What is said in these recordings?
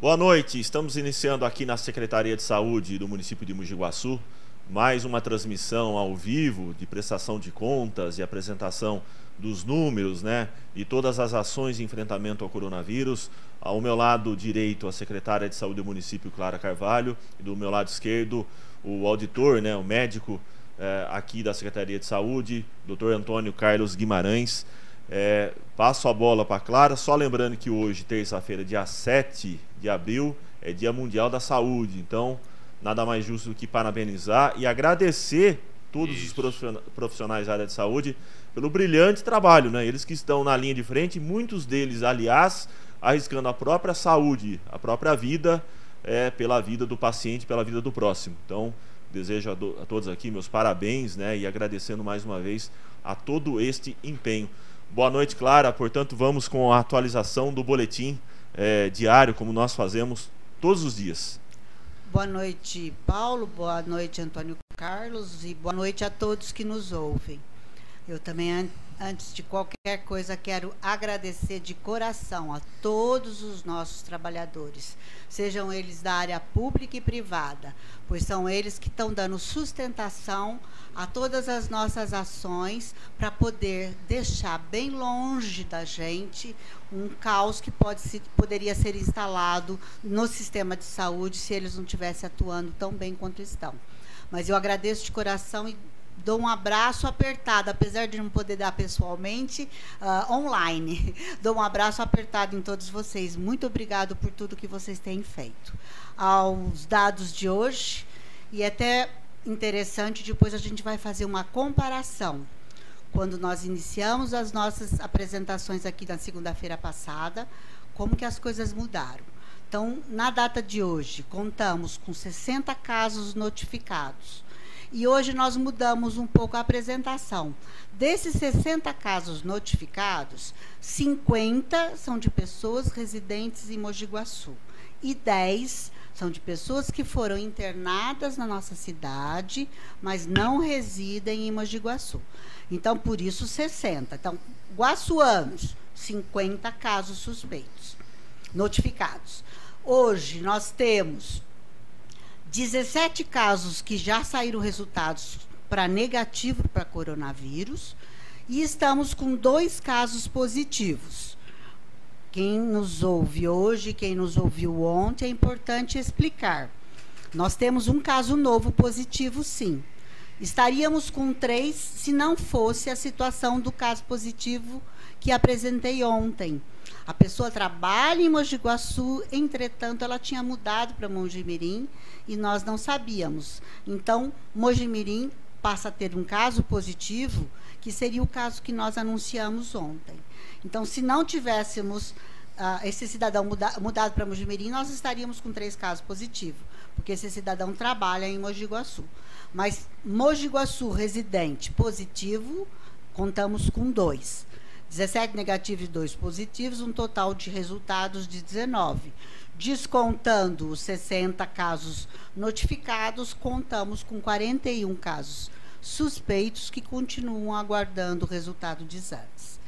Boa noite, estamos iniciando aqui na Secretaria de Saúde do município de Mogi Guaçu mais uma transmissão ao vivo de prestação de contas e apresentação dos números, né, e todas as ações de enfrentamento ao coronavírus. Ao meu lado direito, a secretária de Saúde do município, Clara Carvalho, e do meu lado esquerdo, o auditor, né, o médico eh, aqui da Secretaria de Saúde, Dr. Antônio Carlos Guimarães. É, passo a bola para Clara, só lembrando que hoje, terça-feira, dia 7 de abril, é Dia Mundial da Saúde. Então, nada mais justo do que parabenizar e agradecer todos Isso. os profissionais da área de saúde pelo brilhante trabalho, né? Eles que estão na linha de frente, muitos deles, aliás, arriscando a própria saúde, a própria vida, é, pela vida do paciente, pela vida do próximo. Então, desejo a, do, a todos aqui meus parabéns, né? E agradecendo mais uma vez a todo este empenho. Boa noite, Clara. Portanto, vamos com a atualização do boletim é, diário, como nós fazemos todos os dias. Boa noite, Paulo. Boa noite, Antônio Carlos. E boa noite a todos que nos ouvem. Eu também, antes de qualquer coisa, quero agradecer de coração a todos os nossos trabalhadores, sejam eles da área pública e privada, pois são eles que estão dando sustentação a todas as nossas ações para poder deixar bem longe da gente um caos que pode se, poderia ser instalado no sistema de saúde se eles não estivessem atuando tão bem quanto estão. Mas eu agradeço de coração e dou um abraço apertado, apesar de não poder dar pessoalmente, uh, online. dou um abraço apertado em todos vocês. Muito obrigado por tudo que vocês têm feito. Aos dados de hoje, e até interessante, depois a gente vai fazer uma comparação. Quando nós iniciamos as nossas apresentações aqui na segunda-feira passada, como que as coisas mudaram. Então, na data de hoje, contamos com 60 casos notificados e hoje nós mudamos um pouco a apresentação. Desses 60 casos notificados, 50 são de pessoas residentes em Mogi Guaçu e 10 são de pessoas que foram internadas na nossa cidade, mas não residem em Mogi Guaçu. Então, por isso 60. Então, guaçuanos, 50 casos suspeitos notificados. Hoje nós temos 17 casos que já saíram resultados para negativo para coronavírus e estamos com dois casos positivos. Quem nos ouve hoje, quem nos ouviu ontem, é importante explicar. Nós temos um caso novo positivo, sim. Estaríamos com três se não fosse a situação do caso positivo que apresentei ontem. A pessoa trabalha em Mogi Guaçu, entretanto, ela tinha mudado para Mojimirim e nós não sabíamos. Então, Mojimirim passa a ter um caso positivo, que seria o caso que nós anunciamos ontem. Então, se não tivéssemos uh, esse cidadão muda, mudado para Mojimirim, nós estaríamos com três casos positivos, porque esse cidadão trabalha em Mogi Guaçu. Mas Mogi Guaçu residente positivo, contamos com dois. 17 negativos e 2 positivos, um total de resultados de 19. Descontando os 60 casos notificados, contamos com 41 casos suspeitos que continuam aguardando o resultado de exames.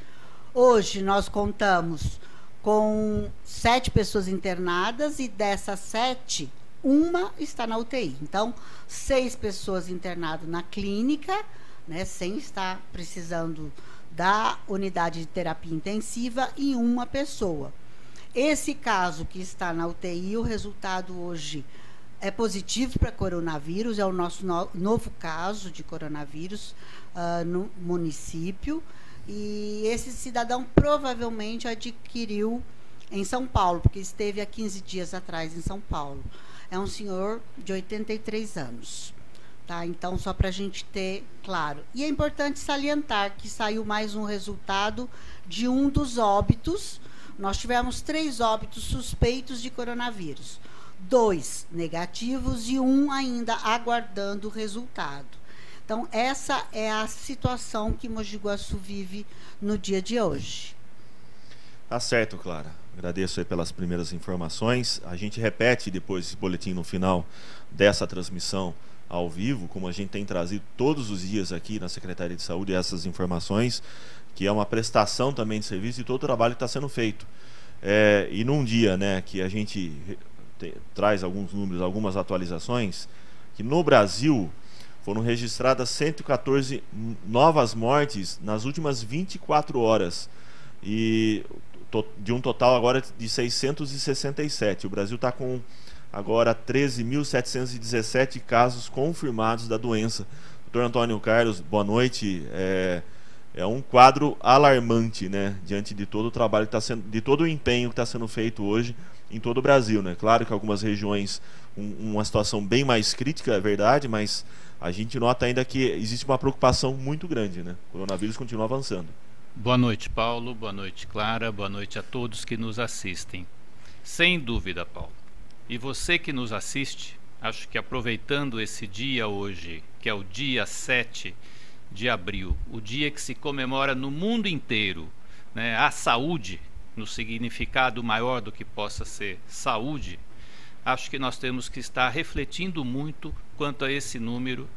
Hoje nós contamos com sete pessoas internadas e dessas sete, uma está na UTI. Então, seis pessoas internadas na clínica, né, sem estar precisando da unidade de terapia intensiva e uma pessoa. Esse caso que está na UTI, o resultado hoje é positivo para coronavírus, é o nosso no, novo caso de coronavírus uh, no município. E esse cidadão provavelmente adquiriu em São Paulo, porque esteve há 15 dias atrás em São Paulo. É um senhor de 83 anos. Tá? Então, só para a gente ter claro. E é importante salientar que saiu mais um resultado de um dos óbitos. Nós tivemos três óbitos suspeitos de coronavírus. Dois negativos e um ainda aguardando o resultado. Então, essa é a situação que Mogi Guaçu vive no dia de hoje. Tá certo, Clara. Agradeço pelas primeiras informações. A gente repete depois esse boletim no final dessa transmissão ao vivo, como a gente tem trazido todos os dias aqui na Secretaria de Saúde essas informações, que é uma prestação também de serviço e todo o trabalho que está sendo feito. É, e num dia né, que a gente te, traz alguns números, algumas atualizações, que no Brasil foram registradas 114 novas mortes nas últimas 24 horas. E de um total agora de 667. O Brasil está com agora 13.717 casos confirmados da doença. Doutor Antônio Carlos, boa noite. É, é um quadro alarmante, né, diante de todo o trabalho que está sendo, de todo o empenho que está sendo feito hoje em todo o Brasil, né? Claro que algumas regiões um, uma situação bem mais crítica, é verdade, mas a gente nota ainda que existe uma preocupação muito grande, né? O coronavírus continua avançando. Boa noite, Paulo. Boa noite, Clara. Boa noite a todos que nos assistem. Sem dúvida, Paulo. E você que nos assiste, acho que aproveitando esse dia hoje, que é o dia 7 de abril, o dia que se comemora no mundo inteiro né, a saúde, no significado maior do que possa ser saúde, acho que nós temos que estar refletindo muito quanto a esse número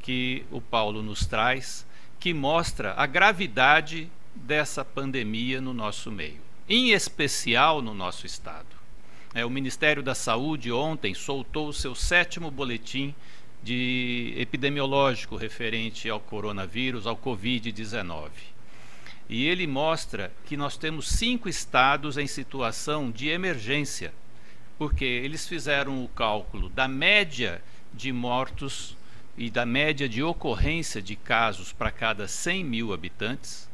que o Paulo nos traz, que mostra a gravidade dessa pandemia no nosso meio, em especial no nosso estado. É, o Ministério da Saúde ontem soltou o seu sétimo boletim de epidemiológico referente ao coronavírus, ao Covid-19. E ele mostra que nós temos cinco estados em situação de emergência, porque eles fizeram o cálculo da média de mortos e da média de ocorrência de casos para cada 100 mil habitantes,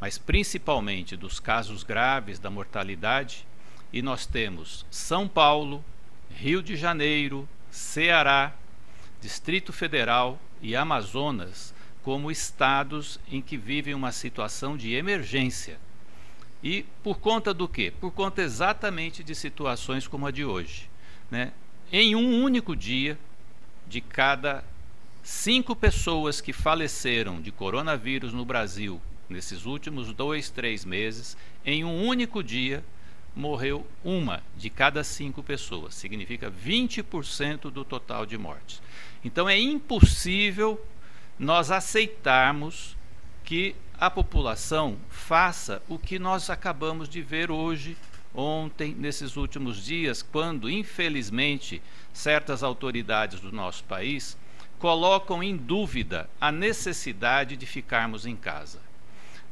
mas principalmente dos casos graves da mortalidade, e nós temos São Paulo, Rio de Janeiro, Ceará, Distrito Federal e Amazonas como estados em que vivem uma situação de emergência. E por conta do quê? Por conta exatamente de situações como a de hoje. Né? Em um único dia, de cada cinco pessoas que faleceram de coronavírus no Brasil nesses últimos dois, três meses, em um único dia, morreu uma de cada cinco pessoas. Significa 20% do total de mortes. Então é impossível nós aceitarmos que a população faça o que nós acabamos de ver hoje, ontem, nesses últimos dias, quando, infelizmente, certas autoridades do nosso país colocam em dúvida a necessidade de ficarmos em casa.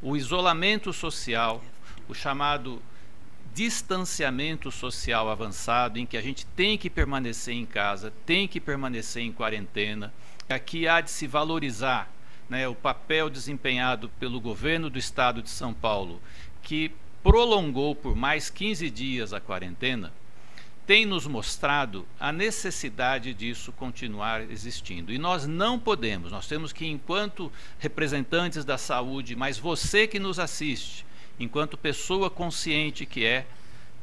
O isolamento social, o chamado distanciamento social avançado, em que a gente tem que permanecer em casa, tem que permanecer em quarentena. Aqui há de se valorizar né, o papel desempenhado pelo governo do estado de São Paulo, que prolongou por mais 15 dias a quarentena, tem nos mostrado a necessidade disso continuar existindo. E nós não podemos, nós temos que, enquanto representantes da saúde, mas você que nos assiste, enquanto pessoa consciente que é,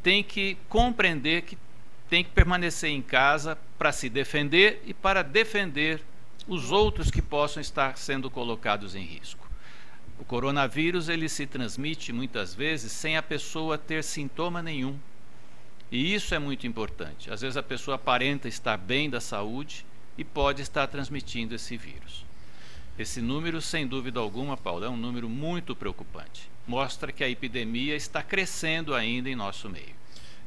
tem que compreender que tem que permanecer em casa para se defender e para defender os outros que possam estar sendo colocados em risco. O coronavírus ele se transmite muitas vezes sem a pessoa ter sintoma nenhum. E isso é muito importante. Às vezes a pessoa aparenta estar bem da saúde e pode estar transmitindo esse vírus. Esse número, sem dúvida alguma, Paulo, é um número muito preocupante. Mostra que a epidemia está crescendo ainda em nosso meio.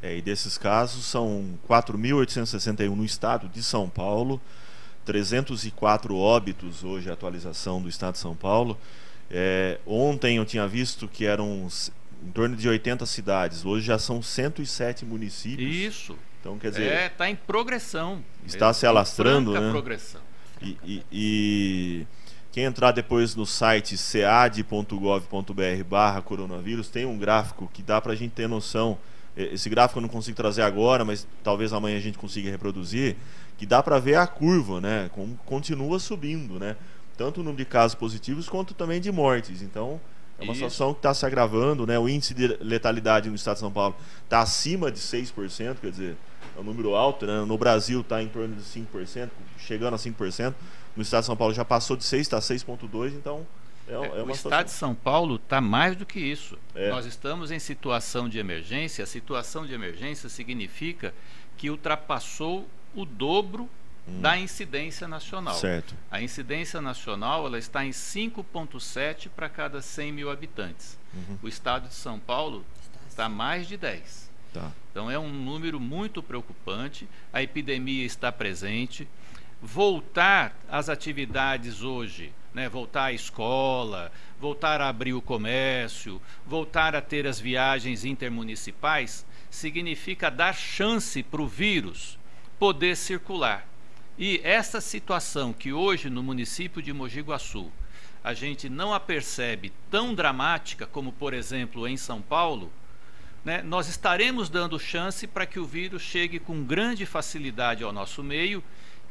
É, e desses casos são 4.861 no estado de São Paulo, 304 óbitos hoje, a atualização do estado de São Paulo. É, ontem eu tinha visto que eram em torno de 80 cidades, hoje já são 107 municípios. Isso. Então, quer dizer. É, está em progressão. Está é, se alastrando, né? progressão. E, e, e, quem entrar depois no site cead.gov.br barra coronavírus, tem um gráfico que dá para a gente ter noção. Esse gráfico eu não consigo trazer agora, mas talvez amanhã a gente consiga reproduzir, que dá para ver a curva, né? Como continua subindo, né? Tanto o número de casos positivos quanto também de mortes. Então, é uma Isso. situação que está se agravando, né? O índice de letalidade no estado de São Paulo está acima de 6%, quer dizer, é um número alto, né? No Brasil está em torno de 5%, chegando a 5% no estado de São Paulo já passou de 6, está 6,2, então é, é, é uma O estado de São Paulo está mais do que isso. É. Nós estamos em situação de emergência. A situação de emergência significa que ultrapassou o dobro hum. da incidência nacional. Certo. A incidência nacional ela está em 5,7 para cada 100 mil habitantes. Uhum. O estado de São Paulo Está mais de 10. Tá. Então é um número muito preocupante. A epidemia está presente. Voltar às atividades hoje, né? voltar à escola, voltar a abrir o comércio, voltar a ter as viagens intermunicipais, significa dar chance para o vírus poder circular. E essa situação que hoje no município de Mogi Guaçu a gente não a percebe tão dramática como, por exemplo, em São Paulo, né, nós estaremos dando chance para que o vírus chegue com grande facilidade ao nosso meio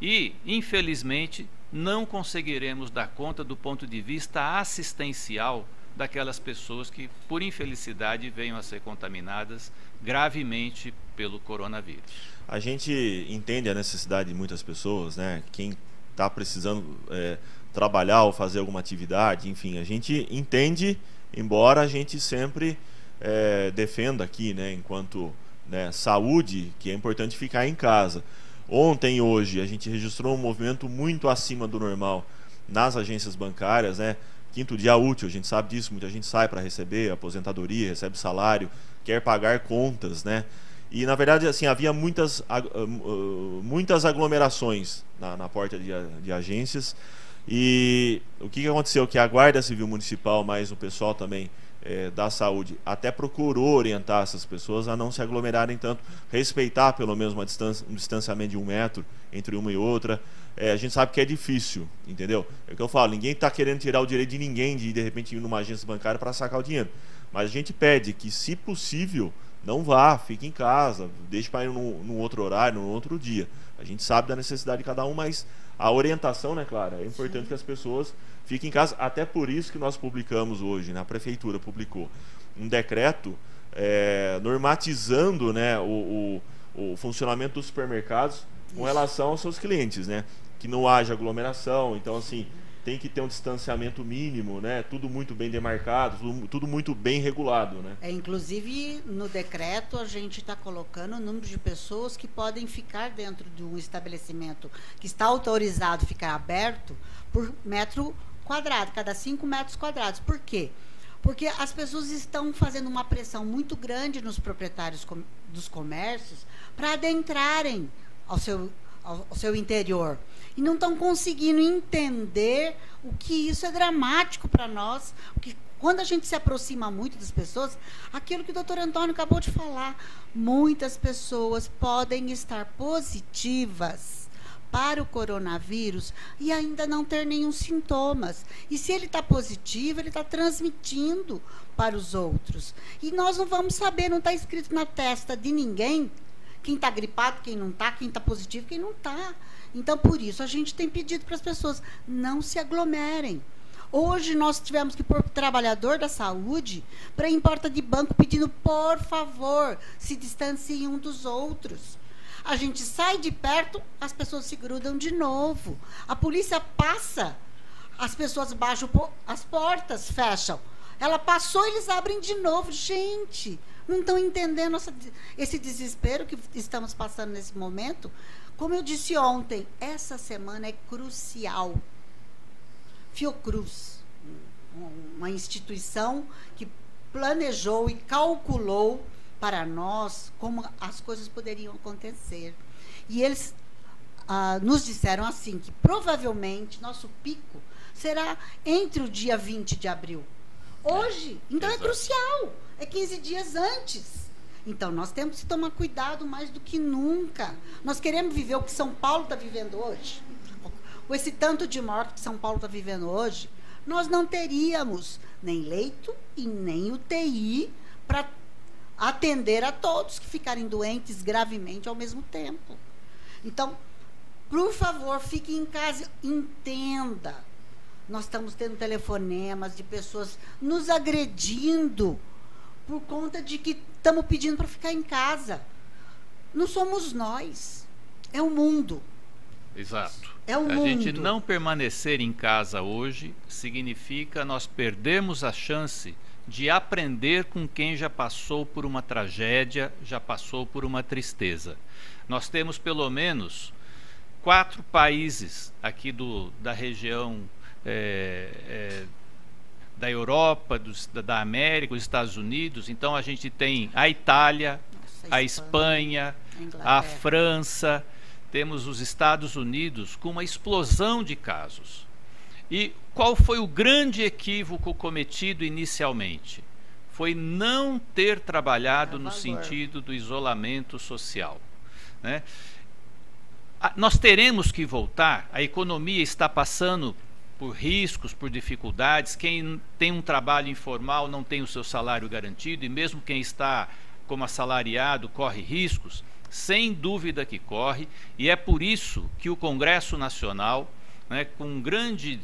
e, infelizmente, não conseguiremos dar conta do ponto de vista assistencial daquelas pessoas que, por infelicidade, venham a ser contaminadas gravemente pelo coronavírus. A gente entende a necessidade de muitas pessoas, né? Quem está precisando é, trabalhar ou fazer alguma atividade, enfim, a gente entende, embora a gente sempre é, defenda aqui, né, enquanto né, saúde, que é importante ficar em casa. Ontem e hoje a gente registrou um movimento muito acima do normal nas agências bancárias, né? Quinto dia útil, a gente sabe disso, muita gente sai para receber aposentadoria, recebe salário, quer pagar contas, né? E na verdade assim havia muitas, ah, ah, muitas aglomerações na, na porta de, de agências e o que aconteceu? Que a Guarda Civil Municipal, mais o pessoal também é, da saúde, até procurou orientar essas pessoas a não se aglomerarem tanto, respeitar pelo menos uma distância, um distanciamento de um metro entre uma e outra. É, a gente sabe que é difícil, entendeu? É o que eu falo, ninguém está querendo tirar o direito de ninguém de de repente ir numa agência bancária para sacar o dinheiro. Mas a gente pede que, se possível, não vá, fique em casa, deixe para ir num, num outro horário, num outro dia. A gente sabe da necessidade de cada um, mas a orientação, né, Clara? É importante Sim. que as pessoas fiquem em casa. Até por isso que nós publicamos hoje, né, a prefeitura publicou um decreto é, normatizando né, o, o, o, funcionamento dos supermercados com relação aos seus clientes, né? Que não haja aglomeração. Então, assim, tem que ter um distanciamento mínimo, né? Tudo muito bem demarcado, tudo, tudo muito bem regulado, né? É, inclusive no decreto a gente está colocando o número de pessoas que podem ficar dentro de um estabelecimento que está autorizado ficar aberto por metro quadrado, cada cinco metros quadrados. Por quê? Porque as pessoas estão fazendo uma pressão muito grande nos proprietários dos comércios para adentrarem ao seu, ao, ao seu interior e não estão conseguindo entender o que isso é dramático para nós, que quando a gente se aproxima muito das pessoas, aquilo que o doutor Antônio acabou de falar, muitas pessoas podem estar positivas para o coronavírus e ainda não ter nenhum sintomas. E se ele está positivo, ele está transmitindo para os outros. E nós não vamos saber, não está escrito na testa de ninguém quem está gripado, quem não está, quem está positivo, quem não está. Então, por isso, a gente tem pedido para as pessoas não se aglomerem. Hoje nós tivemos que pôr trabalhador da saúde para ir em porta de banco pedindo, por favor, se distanciem um dos outros. A gente sai de perto, as pessoas se grudam de novo. A polícia passa, as pessoas baixam as portas, fecham. Ela passou, eles abrem de novo. Gente, não estão entendendo essa, esse desespero que estamos passando nesse momento. Como eu disse ontem, essa semana é crucial. Fiocruz, uma instituição que planejou e calculou para nós como as coisas poderiam acontecer. E eles ah, nos disseram assim que provavelmente nosso pico será entre o dia 20 de abril. Hoje, então é crucial. É 15 dias antes. Então, nós temos que tomar cuidado mais do que nunca. Nós queremos viver o que São Paulo está vivendo hoje. Com esse tanto de morte que São Paulo está vivendo hoje, nós não teríamos nem leito e nem UTI para atender a todos que ficarem doentes gravemente ao mesmo tempo. Então, por favor, fique em casa, entenda. Nós estamos tendo telefonemas de pessoas nos agredindo por conta de que estamos pedindo para ficar em casa. Não somos nós, é o mundo. Exato. É o a mundo. gente não permanecer em casa hoje significa nós perdermos a chance de aprender com quem já passou por uma tragédia, já passou por uma tristeza. Nós temos pelo menos quatro países aqui do, da região é, é, da Europa, dos, da América, os Estados Unidos. Então a gente tem a Itália, Nossa, a Espanha, Espanha a, a França, temos os Estados Unidos com uma explosão de casos. E qual foi o grande equívoco cometido inicialmente? Foi não ter trabalhado no sentido do isolamento social. Né? Nós teremos que voltar, a economia está passando por riscos, por dificuldades. Quem tem um trabalho informal não tem o seu salário garantido, e mesmo quem está como assalariado corre riscos, sem dúvida que corre, e é por isso que o Congresso Nacional, né, com um grande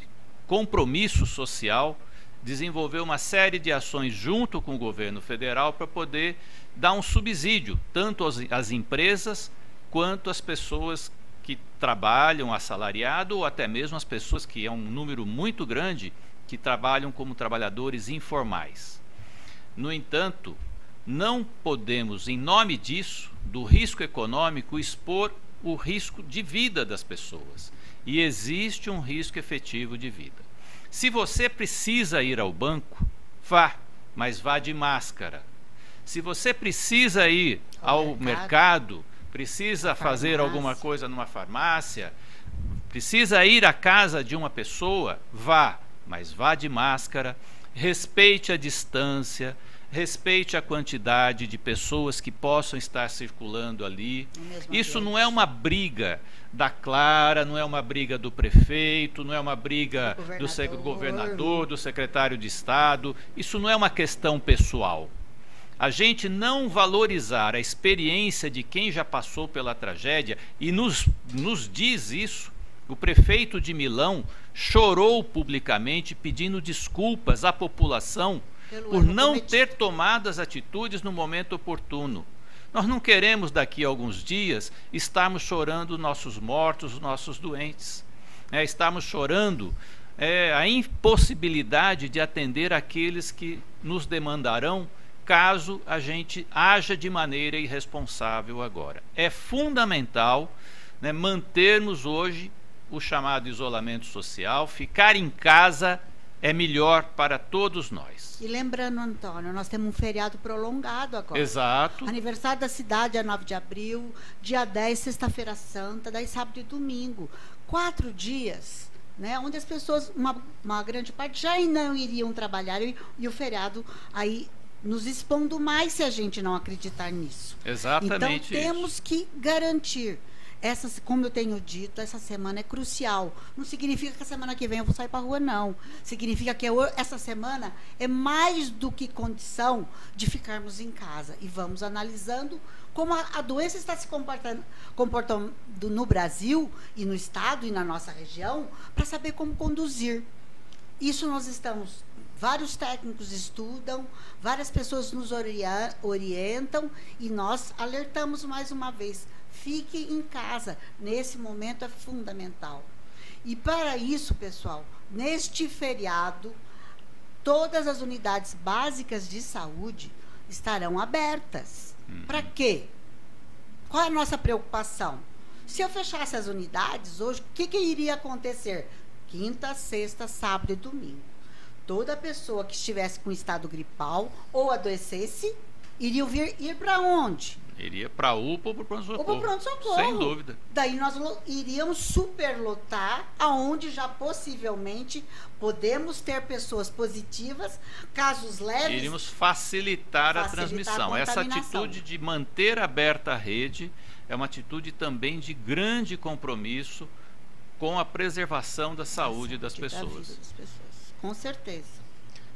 compromisso social, desenvolveu uma série de ações junto com o governo federal para poder dar um subsídio, tanto às, às empresas quanto às pessoas que trabalham assalariado ou até mesmo as pessoas que é um número muito grande que trabalham como trabalhadores informais. No entanto, não podemos, em nome disso, do risco econômico, expor o risco de vida das pessoas. E existe um risco efetivo de vida. Se você precisa ir ao banco, vá, mas vá de máscara. Se você precisa ir ao, mercado, mercado precisa fazer alguma coisa numa farmácia, precisa ir à casa de uma pessoa, vá, mas vá de máscara, respeite a distância, respeite a quantidade de pessoas que possam estar circulando ali. Isso não é uma briga da Clara, não é uma briga do prefeito, não é uma briga do, do governador, do secretário de Estado. Isso não é uma questão pessoal a gente não valorizar a experiência de quem já passou pela tragédia e nos, nos diz isso. O prefeito de Milão chorou publicamente pedindo desculpas à população Pelo por não cometido. ter tomado as atitudes no momento oportuno. Nós não queremos daqui a alguns dias estarmos chorando nossos mortos, nossos doentes. É, estarmos chorando é, a impossibilidade de atender aqueles que nos demandarão caso a gente haja de maneira irresponsável agora. É fundamental né, mantermos hoje o chamado isolamento social, ficar em casa é melhor para todos nós. E lembrando, Antônio, nós temos um feriado prolongado agora. Exato. Aniversário da cidade é 9 de abril, dia 10, sexta-feira santa, daí sábado e domingo. Quatro dias, né? Onde as pessoas, uma, uma grande parte, já não iriam trabalhar e, e o feriado aí nos expondo mais se a gente não acreditar nisso. Exatamente. Então temos isso. que garantir. Essa, como eu tenho dito, essa semana é crucial. Não significa que a semana que vem eu vou sair para a rua, não. Significa que eu, essa semana é mais do que condição de ficarmos em casa. E vamos analisando como a, a doença está se comportando, comportando no Brasil e no Estado e na nossa região, para saber como conduzir. Isso nós estamos Vários técnicos estudam, várias pessoas nos orientam e nós alertamos mais uma vez: fique em casa. Nesse momento é fundamental. E para isso, pessoal, neste feriado, todas as unidades básicas de saúde estarão abertas. Uhum. Para quê? Qual é a nossa preocupação? Se eu fechasse as unidades hoje, o que, que iria acontecer? Quinta, sexta, sábado e domingo toda pessoa que estivesse com estado gripal ou adoecesse iria vir ir para onde? Iria para a UPA ou para o pronto-socorro. pronto-socorro. Sem dúvida. Daí nós iríamos superlotar, aonde já possivelmente podemos ter pessoas positivas, casos leves. Iríamos facilitar, facilitar a transmissão. A Essa atitude de manter aberta a rede é uma atitude também de grande compromisso com a preservação da saúde, das, pessoas. Da das pessoas. Com certeza.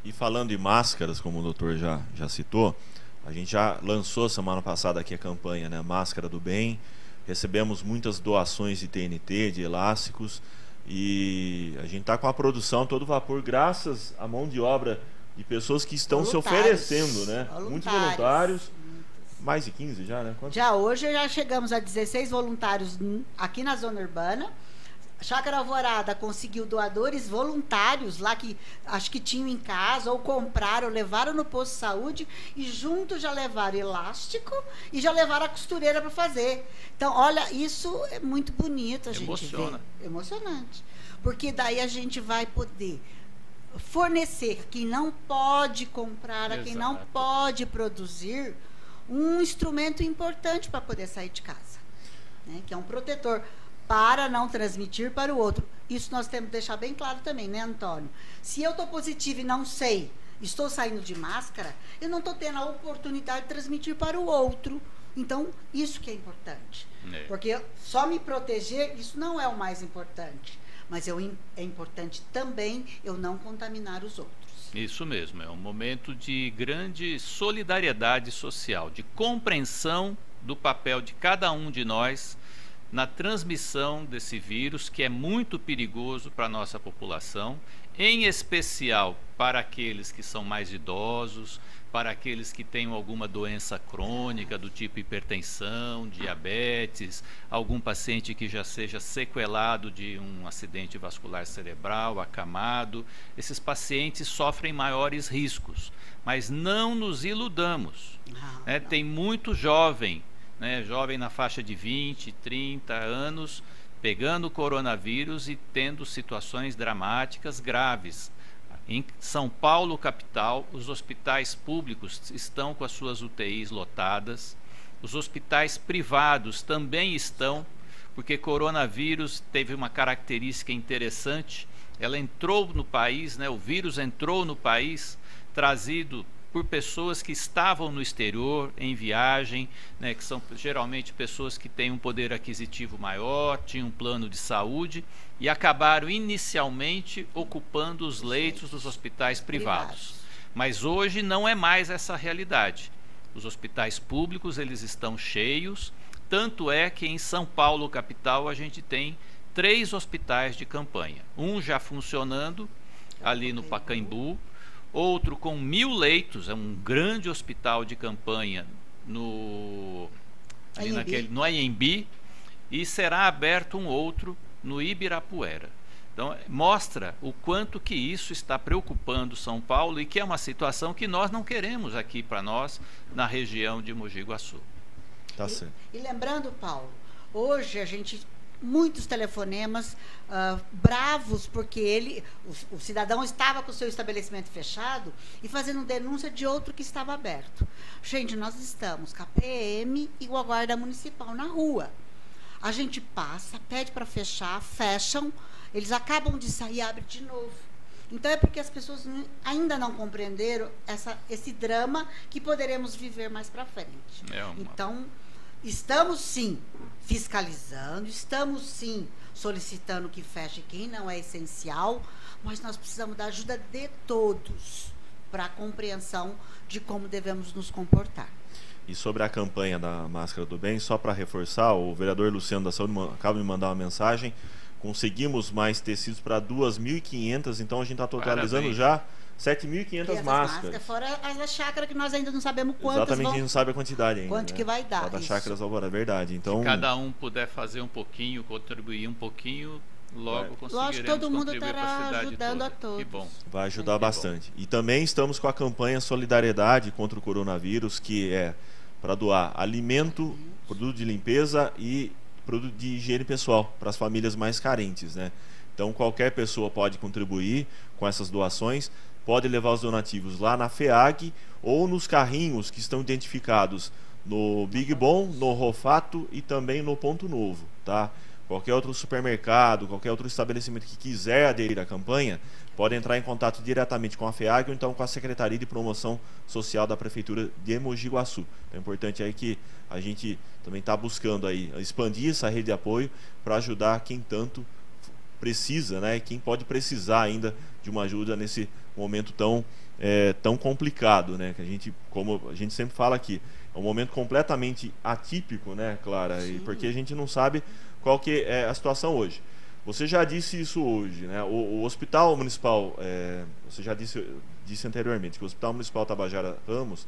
E falando em máscaras, como o doutor já, já citou, a gente já lançou semana passada aqui a campanha, né? Máscara do Bem. Recebemos muitas doações de TNT, de elásticos. E a gente está com a produção todo vapor, graças à mão de obra de pessoas que estão se oferecendo, né? Voluntários. Muitos voluntários. Mais de 15 já, né? Quantos? Já hoje já chegamos a 16 voluntários aqui na zona urbana. Chácara Alvorada conseguiu doadores voluntários lá que acho que tinham em casa ou compraram, levaram no posto de saúde e junto já levaram elástico e já levaram a costureira para fazer. Então, olha, isso é muito bonito a gente Emociona. Emocionante. Porque daí a gente vai poder fornecer a quem não pode comprar, a quem não Exato. pode produzir, um instrumento importante para poder sair de casa, né? que é um protetor para não transmitir para o outro. Isso nós temos que deixar bem claro também, né, Antônio? Se eu estou positivo e não sei, estou saindo de máscara, eu não estou tendo a oportunidade de transmitir para o outro. Então, isso que é importante. É. Porque só me proteger, isso não é o mais importante. Mas eu, é importante também eu não contaminar os outros. Isso mesmo, é um momento de grande solidariedade social, de compreensão do papel de cada um de nós na transmissão desse vírus que é muito perigoso para a nossa população, em especial para aqueles que são mais idosos, para aqueles que têm alguma doença crônica do tipo hipertensão, diabetes, algum paciente que já seja sequelado de um acidente vascular cerebral, acamado. Esses pacientes sofrem maiores riscos, mas não nos iludamos. Não, né? não. Tem muito jovem, né? jovem na faixa de 20, 30 anos, pegando coronavírus e tendo situações dramáticas graves. Em São Paulo, capital, os hospitais públicos estão com as suas UTIs lotadas, os hospitais privados também estão, porque coronavírus teve uma característica interessante. Ela entrou no país, né, o vírus entrou no país, trazido por pessoas que estavam no exterior em viagem, né, que são geralmente pessoas que têm um poder aquisitivo maior, tinham um plano de saúde e acabaram inicialmente ocupando os leitos dos hospitais privados. Mas hoje não é mais essa realidade. Os hospitais públicos eles estão cheios, tanto é que em São Paulo capital a gente tem três hospitais de campanha, um já funcionando ali no Pacaembu, outro com mil leitos, é um grande hospital de campanha no ali Anhembi. naquele, no Anhembi e será aberto um outro no Ibirapuera. Então, mostra o quanto que isso está preocupando São Paulo e que é uma situação que nós não queremos aqui para nós na região de Mogi Guaçu. Tá certo. E lembrando, Paulo, hoje a gente muitos telefonemas ah, bravos porque ele, o, o cidadão estava com o seu estabelecimento fechado e fazendo denúncia de outro que estava aberto. Gente, nós estamos com a PM e com a guarda municipal na rua. A gente passa, pede para fechar, fecham, eles acabam de sair, abre de novo. Então é porque as pessoas ainda não compreenderam essa, esse drama que poderemos viver mais para frente. É uma- Então, estamos sim fiscalizando, estamos sim solicitando que feche quem não é essencial, mas nós precisamos da ajuda de todos para a compreensão de como devemos nos comportar. E sobre a campanha da Máscara do Bem, só para reforçar, o vereador Luciano da Saúde acaba de mandar uma mensagem. Conseguimos mais tecidos para 2.500, então a gente está totalizando Parabéns. já 7.500 essas máscaras. fora as da chácara que nós ainda não sabemos quantas Exatamente, a vão... gente não sabe a quantidade ainda. quanto né? que vai dar, Só da isso. Chácaras Alvorada, é verdade. Então, Cada um puder fazer um pouquinho, contribuir um pouquinho, logo Vai. conseguiremos Lógico, todo mundo estará a ajudando toda. a todos. Que bom. vai ajudar bom. bastante. E também estamos com a campanha Solidariedade contra o Coronavírus, que é para doar alimento, produto de limpeza e produto de higiene pessoal para as famílias mais carentes, né? Então qualquer pessoa pode contribuir com essas doações, pode levar os donativos lá na FEAG ou nos carrinhos que estão identificados no Big Bom, no Rofato e também no Ponto Novo, tá? Qualquer outro supermercado, qualquer outro estabelecimento que quiser aderir à campanha, pode entrar em contato diretamente com a FEAG ou então com a Secretaria de Promoção Social da Prefeitura de Mogi Guaçu. É importante aí que a gente também está buscando aí expandir essa rede de apoio para ajudar quem tanto precisa, né? E quem pode precisar ainda de uma ajuda nesse momento tão é, tão complicado, né? Que a gente, como a gente sempre fala aqui, é um momento completamente atípico, né, Clara? E Sim. porque a gente não sabe qual que é a situação hoje. Você já disse isso hoje, né? O, o Hospital Municipal, é, você já disse, disse anteriormente que o Hospital Municipal Tabajara Ramos,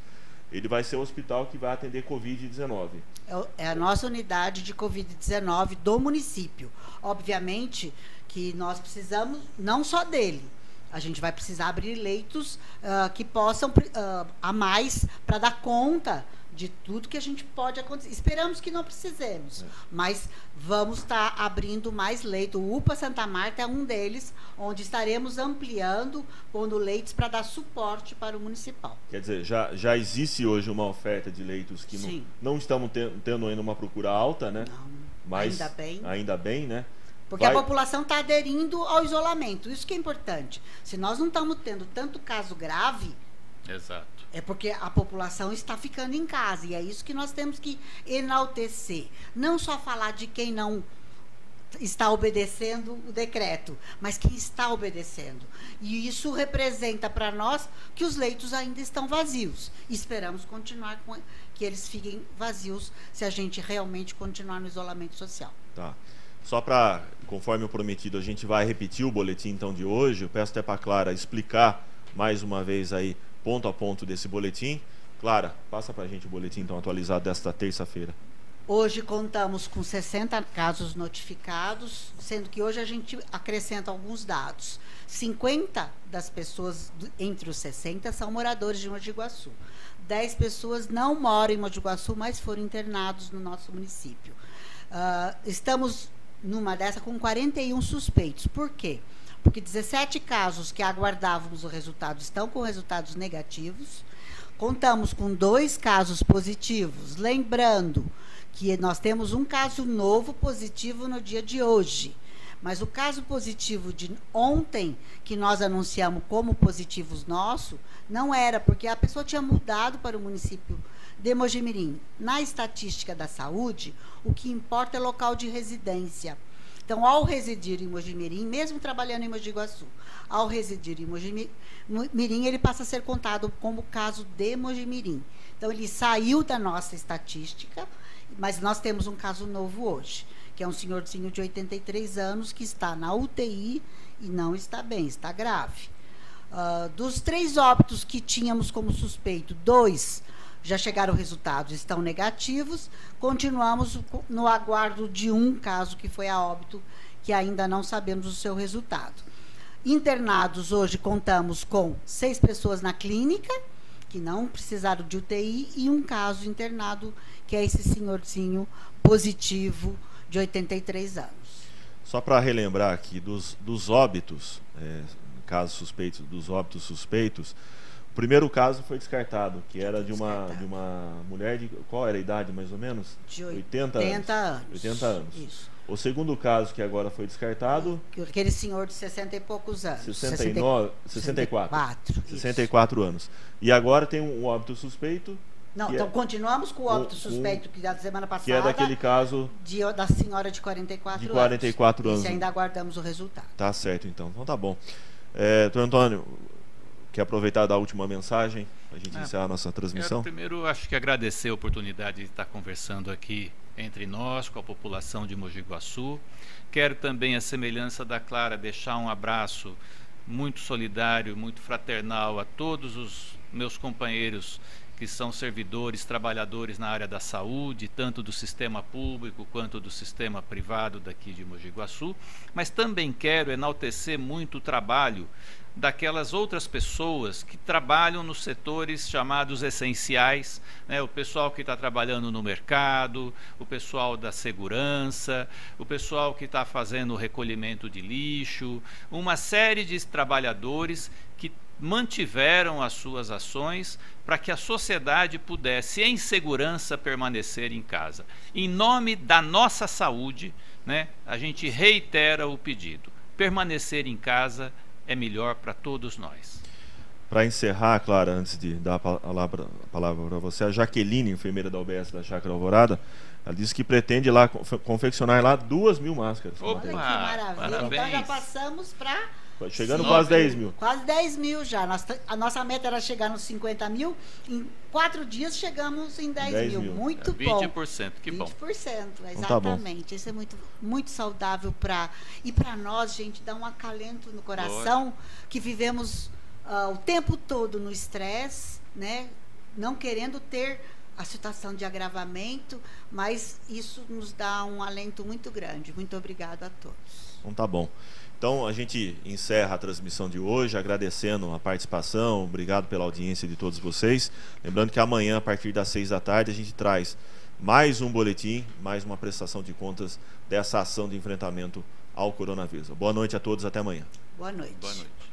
ele vai ser o hospital que vai atender Covid-19. É É a nossa unidade de Covid-19 do município. Obviamente que nós precisamos não só dele. A gente vai precisar abrir leitos ah, que possam ah, a mais para dar conta de tudo que a gente pode acontecer. Esperamos que não precisemos, é. mas vamos estar tá abrindo mais leitos. O UPA Santa Marta é um deles, onde estaremos ampliando, pondo leitos para dar suporte para o municipal. Quer dizer, já, já existe hoje uma oferta de leitos que não, não, estamos tendo, tendo ainda uma procura alta, né? Não, mas ainda bem. Ainda bem, né? Porque Vai... a população está aderindo ao isolamento. Isso que é importante. Se nós não estamos tendo tanto caso grave, Exato. É porque a população está ficando em casa. E é isso que nós temos que enaltecer. Não só falar de quem não está obedecendo o decreto, mas quem está obedecendo. E isso representa para nós que os leitos ainda estão vazios. Esperamos continuar com que eles fiquem vazios se a gente realmente continuar no isolamento social. Tá. Só para, conforme o prometido, a gente vai repetir o boletim então de hoje. Eu peço até para a Clara explicar mais uma vez aí ponto a ponto desse boletim. Clara, passa para a gente o boletim então atualizado desta terça-feira. Hoje contamos com 60 casos notificados, sendo que hoje a gente acrescenta alguns dados. 50 das pessoas entre os 60 são moradores de Mogi Guaçu. 10 pessoas não moram em Mogi Guaçu, mas foram internados no nosso município. Uh, estamos numa dessa com 41 suspeitos. Por quê? porque 17 casos que aguardávamos o resultado estão com resultados negativos. Contamos com dois casos positivos. Lembrando que nós temos um caso novo positivo no dia de hoje. Mas o caso positivo de ontem, que nós anunciamos como positivos nosso, não era, porque a pessoa tinha mudado para o município de Mojimirim. Na estatística da saúde, o que importa é local de residência. Então, ao residir em Mojimirim, mesmo trabalhando em Mogi Guaçu, ao residir em Mojimirim, ele passa a ser contado como caso de Mojimirim. Então, ele saiu da nossa estatística, mas nós temos um caso novo hoje, que é um senhorzinho de 83 anos que está na UTI e não está bem, está grave. Uh, dos três óbitos que tínhamos como suspeito, dois já chegaram resultados, estão negativos. Continuamos no aguardo de um caso que foi a óbito, que ainda não sabemos o seu resultado. Internados, hoje contamos com seis pessoas na clínica, que não precisaram de UTI, e um caso internado, que é esse senhorzinho positivo de 83 anos. Só para relembrar aqui, dos, dos óbitos, é, casos suspeitos, dos óbitos suspeitos, o primeiro caso foi descartado, que era de uma, de uma mulher de. Qual era a idade, mais ou menos? De 80, 80 anos. 80 anos. Isso. O segundo caso que agora foi descartado. Aquele senhor de 60 e poucos anos. 69, 64. 64. 64 anos. E agora tem um óbito suspeito. Não, então é, continuamos com o óbito um, suspeito que da semana passada. Que é daquele caso. De, da senhora de 44 anos. De 44 anos. anos. E ainda aguardamos o resultado. Tá certo, então. Então tá bom. É, Antônio, Quer aproveitar da última mensagem para a gente é, iniciar a nossa transmissão? Primeiro, acho que agradecer a oportunidade de estar conversando aqui entre nós, com a população de Mogi Guaçu. Quero também, a semelhança da Clara, deixar um abraço muito solidário, muito fraternal a todos os meus companheiros que são servidores, trabalhadores na área da saúde, tanto do sistema público quanto do sistema privado daqui de Mogi Guaçu, mas também quero enaltecer muito o trabalho daquelas outras pessoas que trabalham nos setores chamados essenciais, né? o pessoal que está trabalhando no mercado, o pessoal da segurança, o pessoal que está fazendo o recolhimento de lixo, uma série de trabalhadores que mantiveram as suas ações para que a sociedade pudesse, em segurança, permanecer em casa. Em nome da nossa saúde, né, a gente reitera o pedido: permanecer em casa é melhor para todos nós. Para encerrar, Clara, antes de dar a palavra para você, a Jaqueline, enfermeira da UBS da Chácara Alvorada, ela disse que pretende lá confeccionar lá duas mil máscaras. Opa, Olha que maravilha. Parabéns. Então já passamos para Chegando Sim. quase 10 mil. Quase 10 mil já. Nossa, a nossa meta era chegar nos 50 mil. Em quatro dias chegamos em 10, 10 mil. mil. Muito é, 20%, bom. 20%, que bom. 20%, exatamente. Então tá Isso é muito, muito saudável para. E para nós, gente, dá um acalento no coração que vivemos uh, o tempo todo no estresse, né? Não querendo ter a situação de agravamento, mas isso nos dá um alento muito grande. Muito obrigado a todos. Então tá bom. Então a gente encerra a transmissão de hoje, agradecendo a participação, obrigado pela audiência de todos vocês. Lembrando que amanhã, a partir das seis da tarde, a gente traz mais um boletim, mais uma prestação de contas dessa ação de enfrentamento ao coronavírus. Boa noite a todos, até amanhã. Boa noite. Boa noite.